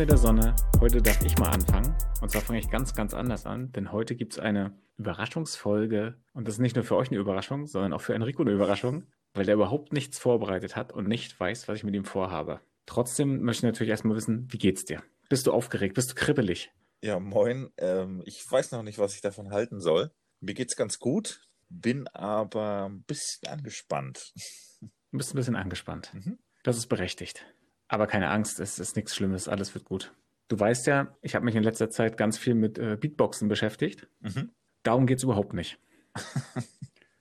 Freunde der Sonne, heute darf ich mal anfangen. Und zwar fange ich ganz, ganz anders an, denn heute gibt es eine Überraschungsfolge. Und das ist nicht nur für euch eine Überraschung, sondern auch für Enrico eine Überraschung, weil der überhaupt nichts vorbereitet hat und nicht weiß, was ich mit ihm vorhabe. Trotzdem möchte ich natürlich erstmal wissen, wie geht's dir? Bist du aufgeregt? Bist du kribbelig? Ja, moin. Ähm, ich weiß noch nicht, was ich davon halten soll. Mir geht's ganz gut, bin aber ein bisschen angespannt. Du bist ein bisschen angespannt. Mhm. Das ist berechtigt. Aber keine Angst, es ist nichts Schlimmes, alles wird gut. Du weißt ja, ich habe mich in letzter Zeit ganz viel mit äh, Beatboxen beschäftigt. Mhm. Darum geht's überhaupt nicht.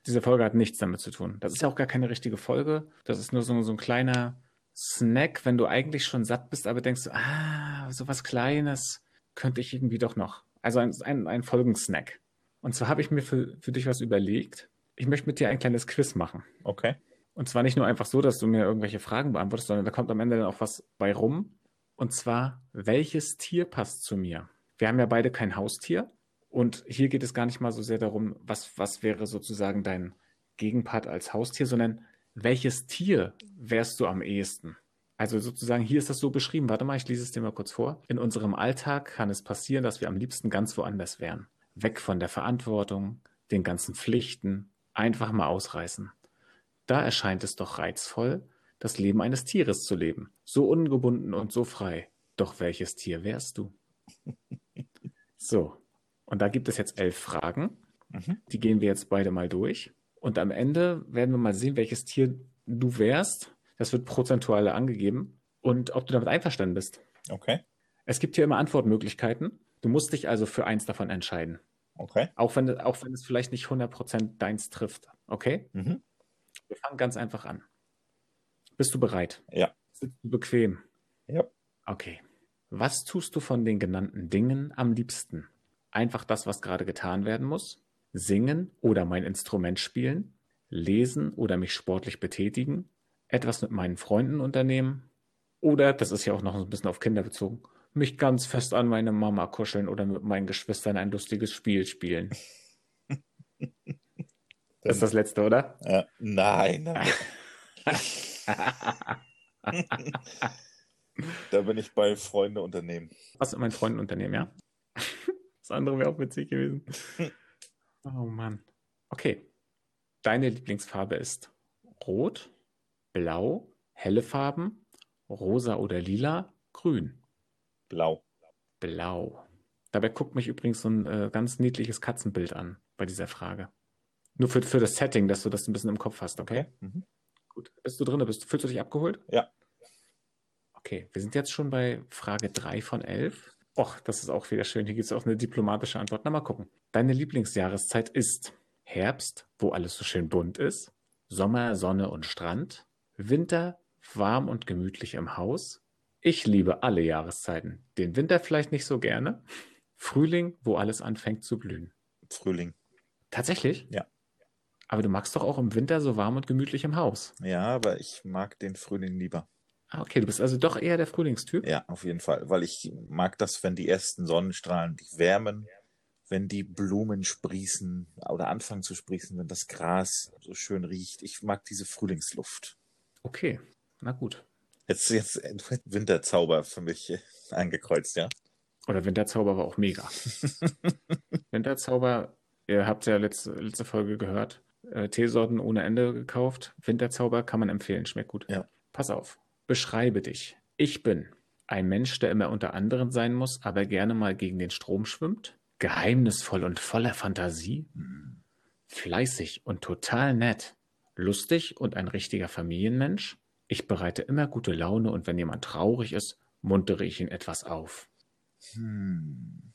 Diese Folge hat nichts damit zu tun. Das ist ja auch gar keine richtige Folge. Das ist nur so, so ein kleiner Snack, wenn du eigentlich schon satt bist, aber denkst, ah, so was Kleines könnte ich irgendwie doch noch. Also ein, ein, ein Folgensnack. Und zwar habe ich mir für, für dich was überlegt. Ich möchte mit dir ein kleines Quiz machen. Okay. Und zwar nicht nur einfach so, dass du mir irgendwelche Fragen beantwortest, sondern da kommt am Ende dann auch was bei rum. Und zwar, welches Tier passt zu mir? Wir haben ja beide kein Haustier. Und hier geht es gar nicht mal so sehr darum, was, was wäre sozusagen dein Gegenpart als Haustier, sondern welches Tier wärst du am ehesten? Also sozusagen, hier ist das so beschrieben. Warte mal, ich lese es dir mal kurz vor. In unserem Alltag kann es passieren, dass wir am liebsten ganz woanders wären. Weg von der Verantwortung, den ganzen Pflichten, einfach mal ausreißen. Da erscheint es doch reizvoll, das Leben eines Tieres zu leben. So ungebunden und so frei. Doch welches Tier wärst du? So, und da gibt es jetzt elf Fragen. Mhm. Die gehen wir jetzt beide mal durch. Und am Ende werden wir mal sehen, welches Tier du wärst das wird prozentual angegeben und ob du damit einverstanden bist. Okay. Es gibt hier immer Antwortmöglichkeiten. Du musst dich also für eins davon entscheiden. Okay. Auch wenn, auch wenn es vielleicht nicht 100% deins trifft. Okay? Mhm. Wir fangen ganz einfach an. Bist du bereit? Ja. Sitzt du bequem? Ja. Okay. Was tust du von den genannten Dingen am liebsten? Einfach das, was gerade getan werden muss? Singen oder mein Instrument spielen? Lesen oder mich sportlich betätigen? etwas mit meinen Freunden unternehmen oder, das ist ja auch noch ein bisschen auf Kinder bezogen, mich ganz fest an meine Mama kuscheln oder mit meinen Geschwistern ein lustiges Spiel spielen. das ist das letzte, oder? Ja, nein. da bin ich bei Freunde unternehmen. Was mit meinen Freunden unternehmen, ja? Das andere wäre auch witzig gewesen. Oh Mann. Okay. Deine Lieblingsfarbe ist rot, Blau, helle Farben, rosa oder lila, grün. Blau. Blau. Dabei guckt mich übrigens so ein äh, ganz niedliches Katzenbild an bei dieser Frage. Nur für, für das Setting, dass du das ein bisschen im Kopf hast, okay? okay. Mhm. Gut. Bist du drin? Bist, fühlst du dich abgeholt? Ja. Okay, wir sind jetzt schon bei Frage 3 von 11. Och, das ist auch wieder schön. Hier gibt es auch eine diplomatische Antwort. Na, mal gucken. Deine Lieblingsjahreszeit ist Herbst, wo alles so schön bunt ist, Sommer, Sonne und Strand, Winter, warm und gemütlich im Haus. Ich liebe alle Jahreszeiten. Den Winter vielleicht nicht so gerne. Frühling, wo alles anfängt zu blühen. Frühling. Tatsächlich? Ja. Aber du magst doch auch im Winter so warm und gemütlich im Haus. Ja, aber ich mag den Frühling lieber. Ah, okay, du bist also doch eher der Frühlingstyp? Ja, auf jeden Fall, weil ich mag das, wenn die ersten Sonnenstrahlen dich wärmen, wenn die Blumen sprießen oder anfangen zu sprießen, wenn das Gras so schön riecht. Ich mag diese Frühlingsluft. Okay, na gut. Jetzt, jetzt Winterzauber für mich angekreuzt, ja. Oder Winterzauber war auch mega. Winterzauber, ihr habt ja letzte, letzte Folge gehört, äh, Teesorten ohne Ende gekauft. Winterzauber kann man empfehlen, schmeckt gut. Ja. Pass auf, beschreibe dich. Ich bin ein Mensch, der immer unter anderen sein muss, aber gerne mal gegen den Strom schwimmt. Geheimnisvoll und voller Fantasie. Fleißig und total nett lustig und ein richtiger Familienmensch. Ich bereite immer gute Laune und wenn jemand traurig ist, muntere ich ihn etwas auf. Hm.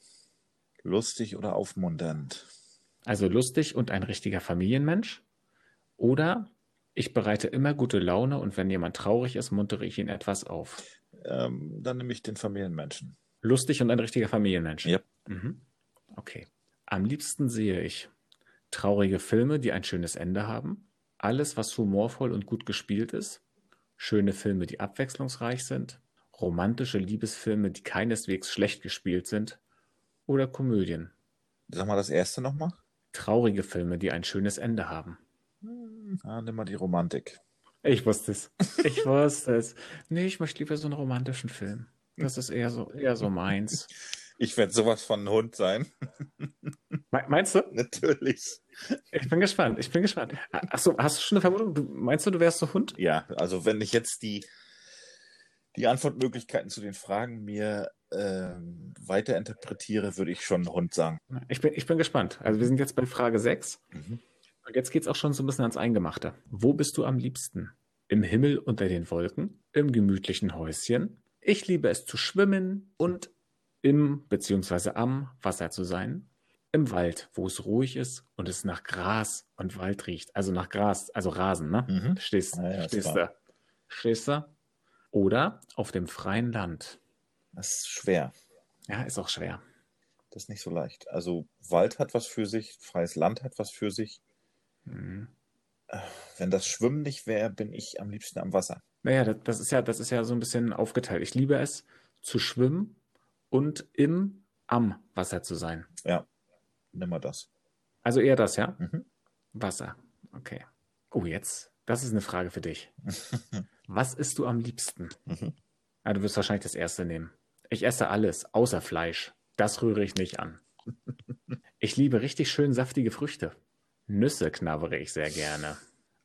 Lustig oder aufmunternd? Also lustig und ein richtiger Familienmensch. Oder ich bereite immer gute Laune und wenn jemand traurig ist, muntere ich ihn etwas auf. Ähm, dann nehme ich den Familienmenschen. Lustig und ein richtiger Familienmensch. Ja. Mhm. Okay. Am liebsten sehe ich traurige Filme, die ein schönes Ende haben, alles, was humorvoll und gut gespielt ist, schöne Filme, die abwechslungsreich sind, romantische Liebesfilme, die keineswegs schlecht gespielt sind, oder Komödien. Sag mal das erste nochmal. Traurige Filme, die ein schönes Ende haben. Ah, nimm mal die Romantik. Ich wusste es. Ich wusste es. Nee, ich möchte lieber so einen romantischen Film. Das ist eher so, eher so meins. Ich werde sowas von ein Hund sein. Me meinst du? Natürlich. Ich bin gespannt. Ich bin gespannt. Achso, hast du schon eine Vermutung? Du, meinst du, du wärst so Hund? Ja, also wenn ich jetzt die, die Antwortmöglichkeiten zu den Fragen mir ähm, weiterinterpretiere, würde ich schon Hund sagen. Ich bin, ich bin gespannt. Also wir sind jetzt bei Frage 6. Mhm. Und jetzt geht es auch schon so ein bisschen ans Eingemachte. Wo bist du am liebsten? Im Himmel unter den Wolken? Im gemütlichen Häuschen? Ich liebe es zu schwimmen und im bzw. am Wasser zu sein. Im Wald, wo es ruhig ist und es nach Gras und Wald riecht. Also nach Gras, also Rasen, ne? Mhm. Stehst, Ja, ja, stehst du. Stehst du? Oder auf dem freien Land. Das ist schwer. Ja, ist auch schwer. Das ist nicht so leicht. Also Wald hat was für sich, freies Land hat was für sich. Mhm. Wenn das Schwimmen nicht wäre, bin ich am liebsten am Wasser. Naja, das, das ist ja, das ist ja so ein bisschen aufgeteilt. Ich liebe es, zu schwimmen und im, am Wasser zu sein. Ja, nimm mal das. Also eher das, ja? Mhm. Wasser. Okay. Oh, jetzt, das ist eine Frage für dich. Was isst du am liebsten? Mhm. Ah, du wirst wahrscheinlich das erste nehmen. Ich esse alles, außer Fleisch. Das rühre ich nicht an. Ich liebe richtig schön saftige Früchte. Nüsse knabbere ich sehr gerne.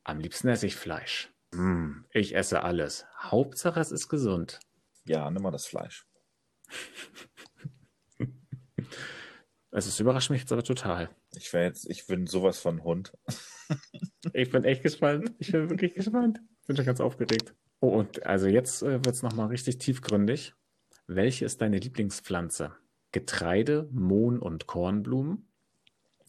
Am liebsten esse ich Fleisch. Mm, ich esse alles. Hauptsache es ist gesund. Ja, nimm mal das Fleisch. Es ist, überrascht mich jetzt aber total. Ich wäre jetzt, ich bin sowas von Hund. Ich bin echt gespannt. Ich bin wirklich gespannt. Bin schon ganz aufgeregt. Oh, und also jetzt äh, wird es nochmal richtig tiefgründig. Welche ist deine Lieblingspflanze? Getreide, Mohn und Kornblumen?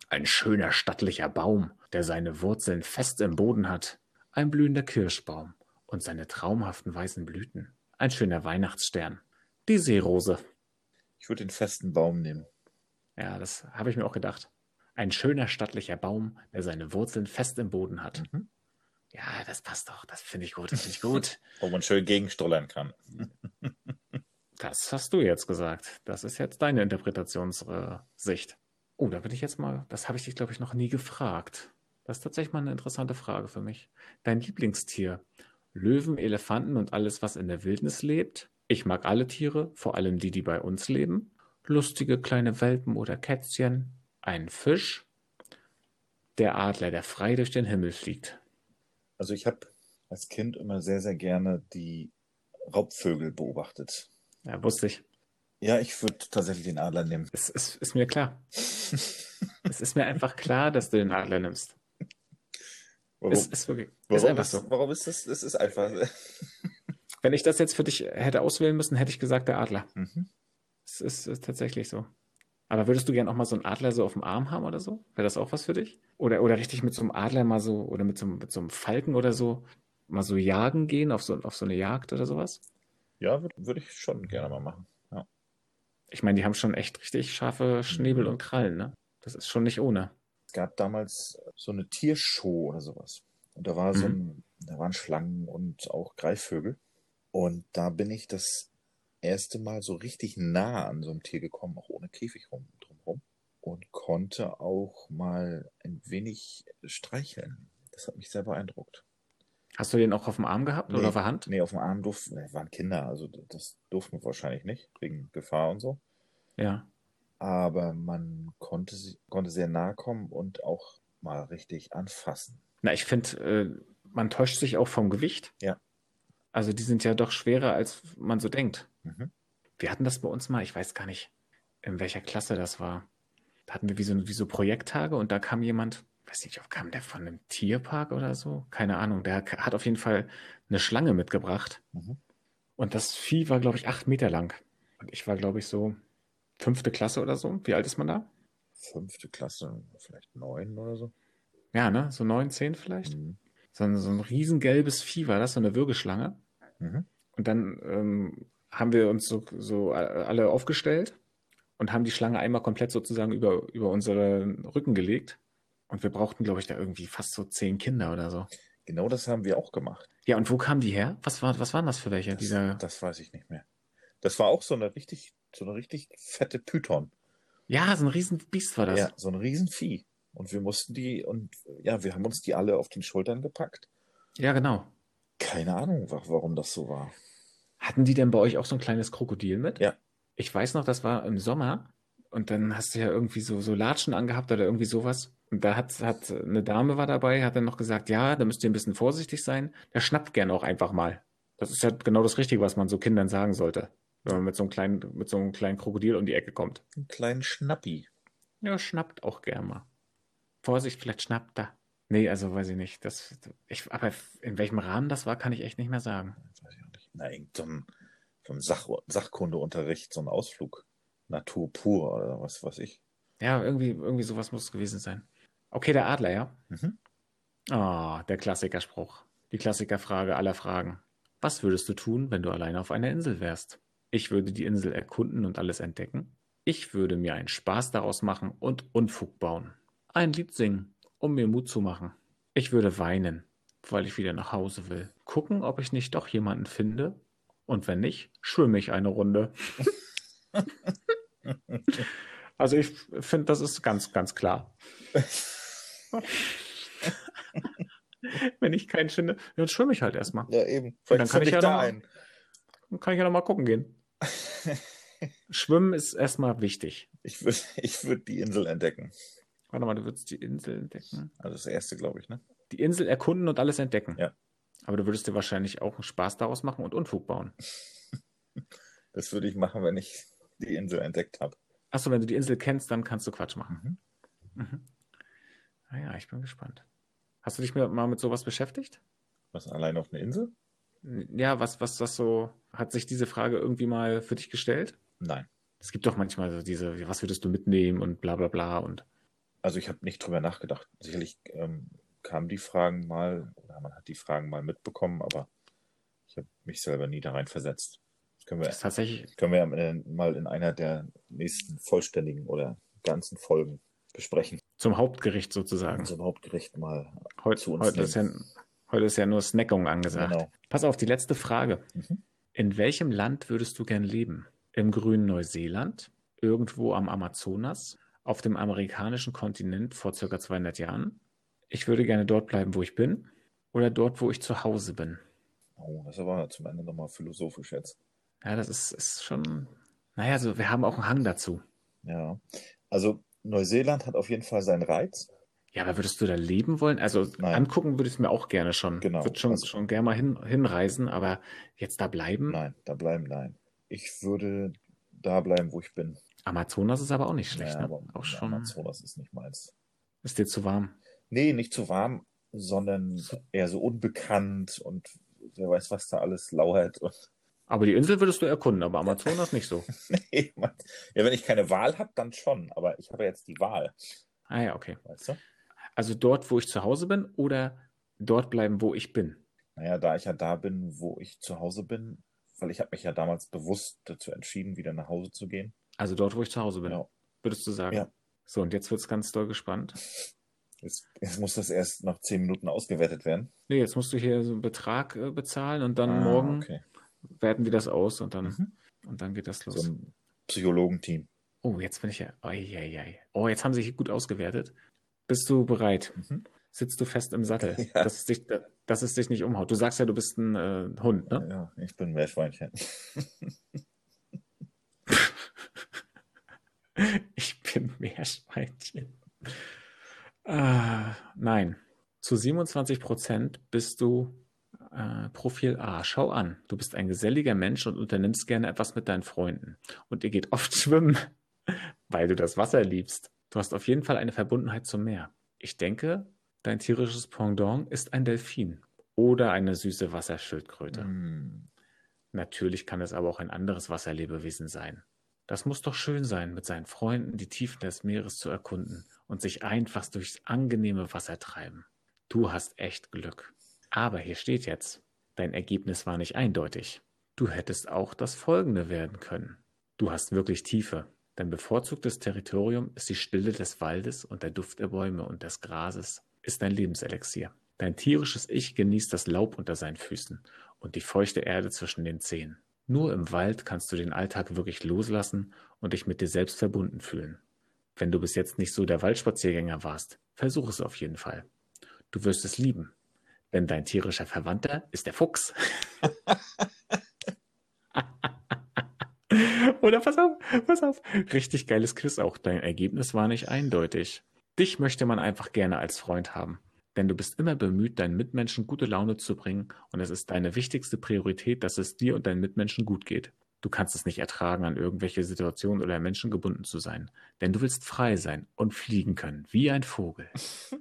Ein schöner stattlicher Baum, der seine Wurzeln fest im Boden hat. Ein blühender Kirschbaum und seine traumhaften weißen Blüten. Ein schöner Weihnachtsstern. Die Seerose. Ich würde den festen Baum nehmen. Ja, das habe ich mir auch gedacht. Ein schöner stattlicher Baum, der seine Wurzeln fest im Boden hat. Mhm. Ja, das passt doch. Das finde ich gut. Das finde ich gut. Wo man schön gegenstollern kann. Das hast du jetzt gesagt. Das ist jetzt deine Interpretationssicht. Oh, da bin ich jetzt mal, das habe ich dich, glaube ich, noch nie gefragt. Das ist tatsächlich mal eine interessante Frage für mich. Dein Lieblingstier? Löwen, Elefanten und alles, was in der Wildnis lebt? Ich mag alle Tiere, vor allem die, die bei uns leben. Lustige kleine Welpen oder Kätzchen. Ein Fisch. Der Adler, der frei durch den Himmel fliegt. Also ich habe als Kind immer sehr, sehr gerne die Raubvögel beobachtet. Ja, wusste ich. Ja, ich würde tatsächlich den Adler nehmen. Es ist, ist mir klar. es ist mir einfach klar, dass du den Adler nimmst. Warum, Es ist wirklich, ist warum, einfach ist, so. warum ist das? Es ist einfach. Wenn ich das jetzt für dich hätte auswählen müssen, hätte ich gesagt der Adler. Mhm. Es ist, ist tatsächlich so. Aber würdest du gern auch mal so einen Adler so auf dem Arm haben oder so? Wäre das auch was für dich? Oder, oder richtig mit so einem Adler mal so, oder mit so, einem- mit so einem Falken oder so, mal so jagen gehen, auf so, auf so eine Jagd oder sowas? Ja, würde würd ich schon gerne mal machen. Ja. Ich meine, die haben schon echt richtig scharfe Schnäbel und Krallen, ne? Das ist schon nicht ohne. Es gab damals so eine Tiershow oder sowas. Und da war so ein, da waren Schlangen und auch Greifvögel. Und da bin ich das erste Mal so richtig nah an so einem Tier gekommen, auch ohne Käfig rum, drumherum. Und konnte auch mal ein wenig streicheln. Das hat mich sehr beeindruckt. Hast du den auch auf dem Arm gehabt oder Nee. auf der Hand? Nee, auf dem Arm durften, waren Kinder, also das durften wir wahrscheinlich nicht, wegen Gefahr und so. Ja. Aber man konnte, konnte sehr nahe kommen und auch mal richtig anfassen. Na, ich finde, äh, man täuscht sich auch vom Gewicht. Ja. Also die sind ja doch schwerer, als man so denkt. Mhm. Wir hatten das bei uns mal, ich weiß gar nicht, in welcher Klasse das war. Da hatten wir wie so, wie so Projekttage und da kam jemand, weiß nicht, kam der von einem Tierpark oder so? Keine Ahnung. Der hat auf jeden Fall eine Schlange mitgebracht. Mhm. Und das Vieh war, glaube ich, acht Meter lang. Und ich war, glaube ich, so fünfte Klasse oder so. Wie alt ist man da? Fünfte Klasse, vielleicht neun oder so. Ja, ne? So neun, zehn vielleicht. Mhm. So ein, so ein riesengelbes Vieh war das, so eine Würgeschlange. Mhm. Und dann ähm, haben wir uns so, so alle aufgestellt und haben die Schlange einmal komplett sozusagen über, über unseren Rücken gelegt. Und wir brauchten, glaube ich, da irgendwie fast so zehn Kinder oder so. Genau das haben wir auch gemacht. Ja, und wo kamen die her? Was, war, was waren das für welche? Das, Dieser, das weiß ich nicht mehr. Das war auch so eine richtig, so eine richtig fette Python. ja, so ein Riesenbiest war das. Ja, so ein Riesenvieh. Und wir mussten die, und ja, wir haben uns die alle auf den Schultern gepackt. ja genau. Keine Ahnung, wa- warum das so war. Hatten die denn bei euch auch so ein kleines Krokodil mit? Ja. Ich weiß noch, das war im Sommer und dann hast du ja irgendwie so, so Latschen angehabt oder irgendwie sowas. Und da hat, hat eine Dame war dabei, hat dann noch gesagt, ja, da müsst ihr ein bisschen vorsichtig sein. Der schnappt gerne auch einfach mal. Das ist ja genau das Richtige, was man so Kindern sagen sollte, wenn man mit so einem kleinen, mit so einem kleinen Krokodil um die Ecke kommt. Einen kleinen Schnappi. Ja, schnappt auch gern mal. Vorsicht, vielleicht schnappt er. Nee, also weiß ich nicht. Das, ich, aber in welchem Rahmen das war, kann ich echt nicht mehr sagen. Weiß ich auch nicht. Na, irgend so ein Sach Sachkundeunterricht, so ein Ausflug. Natur pur oder was weiß ich. Ja, irgendwie, irgendwie sowas muss es gewesen sein. Okay, der Adler, ja? Mhm. Ah, der Klassikerspruch. Die Klassikerfrage aller Fragen. Was würdest du tun, wenn du alleine auf einer Insel wärst? Ich würde die Insel erkunden und alles entdecken. Ich würde mir einen Spaß daraus machen und Unfug bauen. Ein Lied singen, um mir Mut zu machen. Ich würde weinen, weil ich wieder nach Hause will. Gucken, ob ich nicht doch jemanden finde. Und wenn nicht, schwimme ich eine Runde. also ich finde, das ist ganz, ganz klar. wenn ich keinen finde, dann schwimme ich halt erstmal. Ja, eben. Und dann kann ich ja da noch mal, ein. dann kann ich ja noch mal gucken gehen. Schwimmen ist erstmal wichtig. Ich würde ich würd die Insel entdecken. Warte mal, du würdest die Insel entdecken. Also das erste, glaube ich, ne? Die Insel erkunden und alles entdecken. Ja. Aber du würdest dir wahrscheinlich auch einen Spaß daraus machen und Unfug bauen. Das würde ich machen, wenn ich die Insel entdeckt habe. Achso, wenn du die Insel kennst, dann kannst du Quatsch machen. Mhm. Mhm. Naja, ich bin gespannt. Hast du dich mal mit sowas beschäftigt? Was, allein auf einer Insel? Ja, was, was das so, hat sich diese Frage irgendwie mal für dich gestellt? Nein. Es gibt doch manchmal so diese, was würdest du mitnehmen und bla bla bla und Also ich habe nicht drüber nachgedacht. Sicherlich ähm, kamen die Fragen mal, oder man hat die Fragen mal mitbekommen, aber ich habe mich selber nie da rein versetzt. Können wir, das tatsächlich, können wir mal in einer der nächsten vollständigen oder ganzen Folgen besprechen. zum Hauptgericht sozusagen. Unser Hauptgericht mal Heute, zu uns heute, ist ja, heute ist ja nur Snackung angesagt. Genau. Pass auf, die letzte Frage. Mhm. In welchem Land würdest du gern leben? Im grünen Neuseeland? Irgendwo am Amazonas? Auf dem amerikanischen Kontinent vor circa 200 Jahren? Ich würde gerne dort bleiben, wo ich bin. Oder dort, wo ich zu Hause bin. Oh, das ist aber zum Ende nochmal philosophisch jetzt. Ja, das ist, ist schon. Naja, so, wir haben auch einen Hang dazu. Ja. Also Neuseeland hat auf jeden Fall seinen Reiz. Ja, aber würdest du da leben wollen? Also Nein. angucken würde ich es mir auch gerne schon. Genau. Würde schon, Also- schon gerne mal hin, hinreisen, aber jetzt da bleiben? Nein, da bleiben, nein. Ich würde da bleiben, wo ich bin. Amazonas ist aber auch nicht schlecht, Ja, ne? Auch schon. Amazonas ist nicht meins. Ist dir zu warm? Nee, nicht zu warm, sondern eher so unbekannt und wer weiß, was da alles lauert. Und Aber die Insel würdest du erkunden, aber Amazonas nicht so. nee, man- ja, wenn ich keine Wahl habe, dann schon. Aber ich habe jetzt die Wahl, Ah ja, okay. weißt du? Also dort, wo ich zu Hause bin oder dort bleiben, wo ich bin? Naja, da ich ja da bin, wo ich zu Hause bin, weil ich habe mich ja damals bewusst dazu entschieden, wieder nach Hause zu gehen. Also dort, wo ich zu Hause bin, Ja. würdest du sagen. Ja. So, und jetzt wird es ganz doll gespannt. Jetzt, jetzt muss das erst nach zehn Minuten ausgewertet werden. Nee, jetzt musst du hier so einen Betrag äh, bezahlen und dann Ah, morgen Okay. Werten wir das aus und dann, Mhm. und dann geht das los. So ein Psychologenteam. Oh, jetzt bin ich ja. Oi, oi, oi. Oh, jetzt haben sie sich gut ausgewertet. Bist du bereit? Mhm. Sitzt du fest im Sattel, Ja. dass, es dich, dass es dich nicht umhaut? Du sagst ja, du bist ein äh, Hund, ne? Ja, ich bin ein Meerschweinchen. Ich bin Meerschweinchen. Ah, nein. Zu 27 Prozent bist du äh, Profil A. Schau an. Du bist ein geselliger Mensch und unternimmst gerne etwas mit deinen Freunden. Und ihr geht oft schwimmen, weil du das Wasser liebst. Du hast auf jeden Fall eine Verbundenheit zum Meer. Ich denke, dein tierisches Pendant ist ein Delfin oder eine süße Wasserschildkröte. Hm. Natürlich kann es aber auch ein anderes Wasserlebewesen sein. Das muss doch schön sein, mit seinen Freunden die Tiefen des Meeres zu erkunden und sich einfach durchs angenehme Wasser treiben. Du hast echt Glück. Aber hier steht jetzt, dein Ergebnis war nicht eindeutig. Du hättest auch das folgende werden können. Du hast wirklich Tiefe. Dein bevorzugtes Territorium ist die Stille des Waldes und der Duft der Bäume und des Grases ist dein Lebenselixier. Dein tierisches Ich genießt das Laub unter seinen Füßen und die feuchte Erde zwischen den Zehen. Nur im Wald kannst du den Alltag wirklich loslassen und dich mit dir selbst verbunden fühlen. Wenn du bis jetzt nicht so der Waldspaziergänger warst, versuch es auf jeden Fall. Du wirst es lieben, denn dein tierischer Verwandter ist der Fuchs. Oder pass auf, pass auf. Richtig geiles Quiz auch. Dein Ergebnis war nicht eindeutig. Dich möchte man einfach gerne als Freund haben. Denn du bist immer bemüht, deinen Mitmenschen gute Laune zu bringen und es ist deine wichtigste Priorität, dass es dir und deinen Mitmenschen gut geht. Du kannst es nicht ertragen, an irgendwelche Situationen oder Menschen gebunden zu sein. Denn du willst frei sein und fliegen können, wie ein Vogel.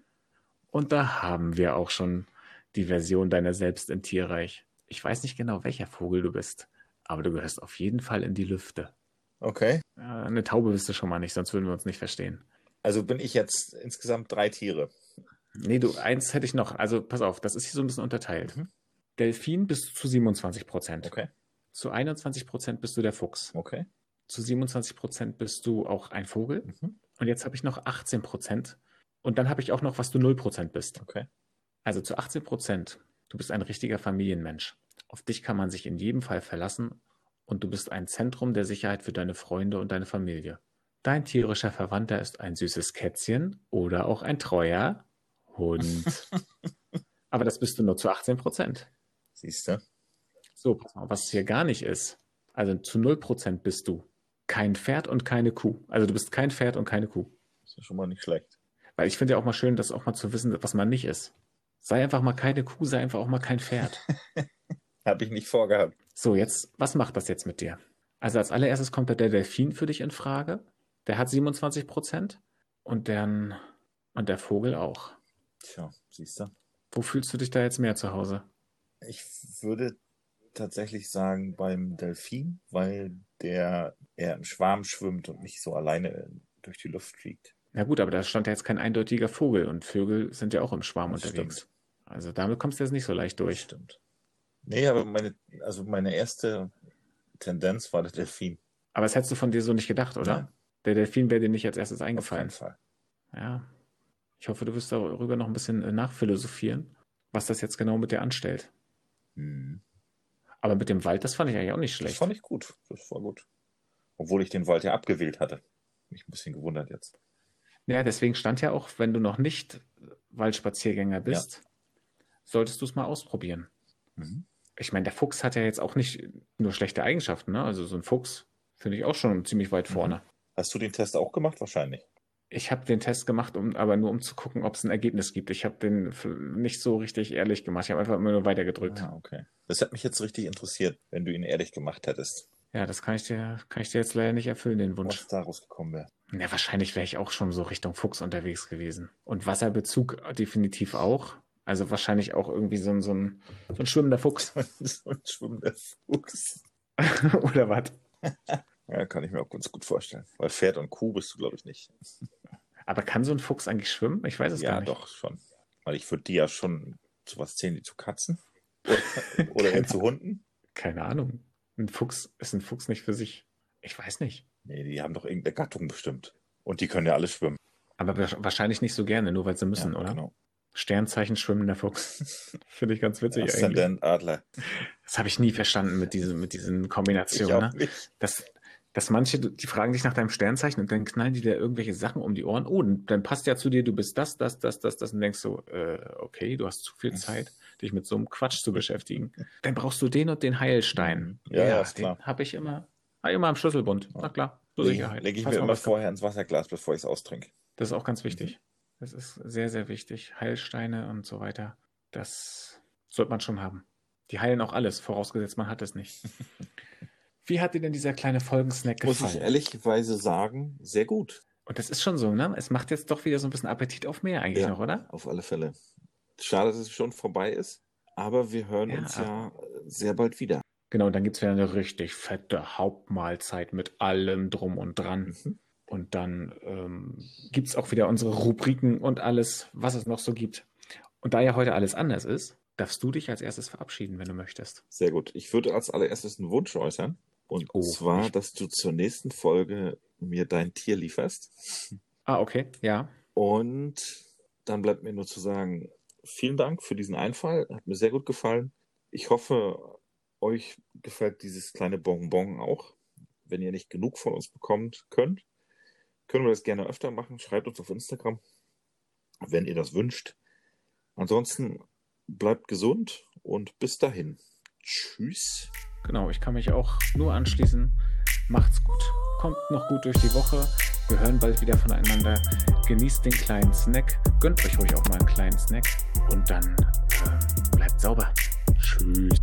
Und da haben wir auch schon die Version deiner selbst im Tierreich. Ich weiß nicht genau, welcher Vogel du bist, aber du gehörst auf jeden Fall in die Lüfte. Okay. Ja, eine Taube bist du schon mal nicht, sonst würden wir uns nicht verstehen. Also bin ich jetzt insgesamt drei Tiere. Nee, du, eins hätte ich noch. Also pass auf, das ist hier so ein bisschen unterteilt. Mhm. Delfin bist du zu 27 Prozent. Okay. Zu 21 Prozent bist du der Fuchs. Okay. Zu 27 Prozent bist du auch ein Vogel. Mhm. Und jetzt habe ich noch 18 Prozent. Und dann habe ich auch noch, was du 0 Prozent bist. Okay. Also zu 18 Prozent, du bist ein richtiger Familienmensch. Auf dich kann man sich in jedem Fall verlassen und du bist ein Zentrum der Sicherheit für deine Freunde und deine Familie. Dein tierischer Verwandter ist ein süßes Kätzchen oder auch ein treuer Hund. Aber das bist du nur zu 18 Prozent. Siehst du? So, pass mal, was hier gar nicht ist. Also zu 0 Prozent bist du kein Pferd und keine Kuh. Also du bist kein Pferd und keine Kuh. Ist ja schon mal nicht schlecht. Weil ich finde ja auch mal schön, das auch mal zu wissen, was man nicht ist. Sei einfach mal keine Kuh, sei einfach auch mal kein Pferd. Habe ich nicht vorgehabt. So, jetzt, was macht das jetzt mit dir? Also als allererstes kommt da der Delfin für dich in Frage. Der hat 27 Prozent und, der, und der Vogel auch. Tja, siehst du? Wo fühlst du dich da jetzt mehr zu Hause? Ich würde tatsächlich sagen beim Delfin, weil der eher im Schwarm schwimmt und nicht so alleine durch die Luft fliegt. Na gut, aber da stand ja jetzt kein eindeutiger Vogel und Vögel sind ja auch im Schwarm Das unterwegs. stimmt. Also damit kommst du jetzt nicht so leicht durch. Stimmt. Nee, aber meine, also meine erste Tendenz war der Delfin. Aber das hättest du von dir so nicht gedacht, oder? Nein. Der Delfin wäre dir nicht als erstes Auf keinen eingefallen. Fall. Ja. Ich hoffe, du wirst darüber noch ein bisschen äh, nachphilosophieren, was das jetzt genau mit dir anstellt. Hm. Aber mit dem Wald, das fand ich eigentlich auch nicht Das schlecht. fand ich gut. Das war gut. Obwohl ich den Wald ja abgewählt hatte. Mich ein bisschen gewundert jetzt. Ja, deswegen stand ja auch, wenn du noch nicht Waldspaziergänger bist, solltest du es mal ausprobieren. Mhm. Ich meine, der Fuchs hat ja jetzt auch nicht nur schlechte Eigenschaften, ne? Also so ein Fuchs finde ich auch schon ziemlich weit Mhm. vorne. Hast du den Test auch gemacht? Wahrscheinlich. Ich habe den Test gemacht, um, aber nur um zu gucken, ob es ein Ergebnis gibt. Ich habe den nicht so richtig ehrlich gemacht. Ich habe einfach immer nur weitergedrückt. Ah, okay. Das hat mich jetzt richtig interessiert, wenn du ihn ehrlich gemacht hättest, Ja, das kann ich dir, kann ich dir jetzt leider nicht erfüllen, den Wunsch. was daraus gekommen wäre. Ja, wahrscheinlich wäre ich auch schon so Richtung Fuchs unterwegs gewesen. Und Wasserbezug definitiv auch. Also wahrscheinlich auch irgendwie so ein, so ein, so ein schwimmender Fuchs. so ein schwimmender Fuchs. Oder was? Ja, kann ich mir auch ganz gut vorstellen. Weil Pferd und Kuh bist du, glaube ich, nicht. Aber kann so ein Fuchs eigentlich schwimmen? Ich weiß es ja, gar nicht. doch, schon. Weil ich würde die ja schon zu was zählen, die zu Katzen. Oder, oder zu Hunden. Keine Ahnung. Ein Fuchs ist ein Fuchs nicht für sich. Ich weiß nicht. Nee, die haben doch irgendeine Gattung bestimmt. Und die können ja alle schwimmen. Aber wa- wahrscheinlich nicht so gerne, nur weil sie müssen, ja, oder? Genau. Sternzeichen schwimmender Fuchs. Finde ich ganz witzig. Aszendent Adler. Das habe ich nie verstanden mit diesen, mit diesen Ich Kombinationen. Ne? nicht. Dass, dass manche, die fragen dich nach deinem Sternzeichen und dann knallen die dir irgendwelche Sachen um die Ohren. Oh, dann passt ja zu dir, du bist das, das, das, das, das. Und denkst so, äh, okay, du hast zu viel Zeit, dich mit so einem Quatsch zu beschäftigen. Dann brauchst du den und den Heilstein. Ja, ja, den klar. habe ich immer, hab ich immer am Schlüsselbund. Na klar, zur Lege Sicherheit. leg ich Falls mir immer vorher ins Wasserglas, bevor ich es austrinke. Das ist auch ganz wichtig. Das ist sehr, sehr wichtig. Heilsteine und so weiter. Das sollte man schon haben. Die heilen auch alles, vorausgesetzt man hat es nicht. Wie hat dir denn dieser kleine Folgensnack Muss ich gefallen? ehrlicherweise sagen, sehr gut. Und das ist schon so, ne? Es macht jetzt doch wieder so ein bisschen Appetit auf mehr eigentlich Ja. noch, oder? Auf alle Fälle. Schade, dass es schon vorbei ist. Aber wir hören Ja, uns ja sehr bald wieder. Genau, und dann gibt's wieder eine richtig fette Hauptmahlzeit mit allem drum und dran. Mhm. Und dann ähm, gibt's auch wieder unsere Rubriken und alles, was es noch so gibt. Und da ja heute alles anders ist, darfst du dich als erstes verabschieden, wenn du möchtest. Sehr gut. Ich würde als allererstes einen Wunsch äußern. Und Oh, zwar, ich- dass du zur nächsten Folge mir dein Tier lieferst. Ah, okay, ja. Und dann bleibt mir nur zu sagen, vielen Dank für diesen Einfall. Hat mir sehr gut gefallen. Ich hoffe, euch gefällt dieses kleine Bonbon auch. Wenn ihr nicht genug von uns bekommt, könnt, können wir das gerne öfter machen. Schreibt uns auf Instagram, wenn ihr das wünscht. Ansonsten bleibt gesund und bis dahin. Tschüss. Genau, ich kann mich auch nur anschließen. Macht's gut. Kommt noch gut durch die Woche. Wir hören bald wieder voneinander. Genießt den kleinen Snack. Gönnt euch ruhig auch mal einen kleinen Snack. Und dann äh, bleibt sauber. Tschüss.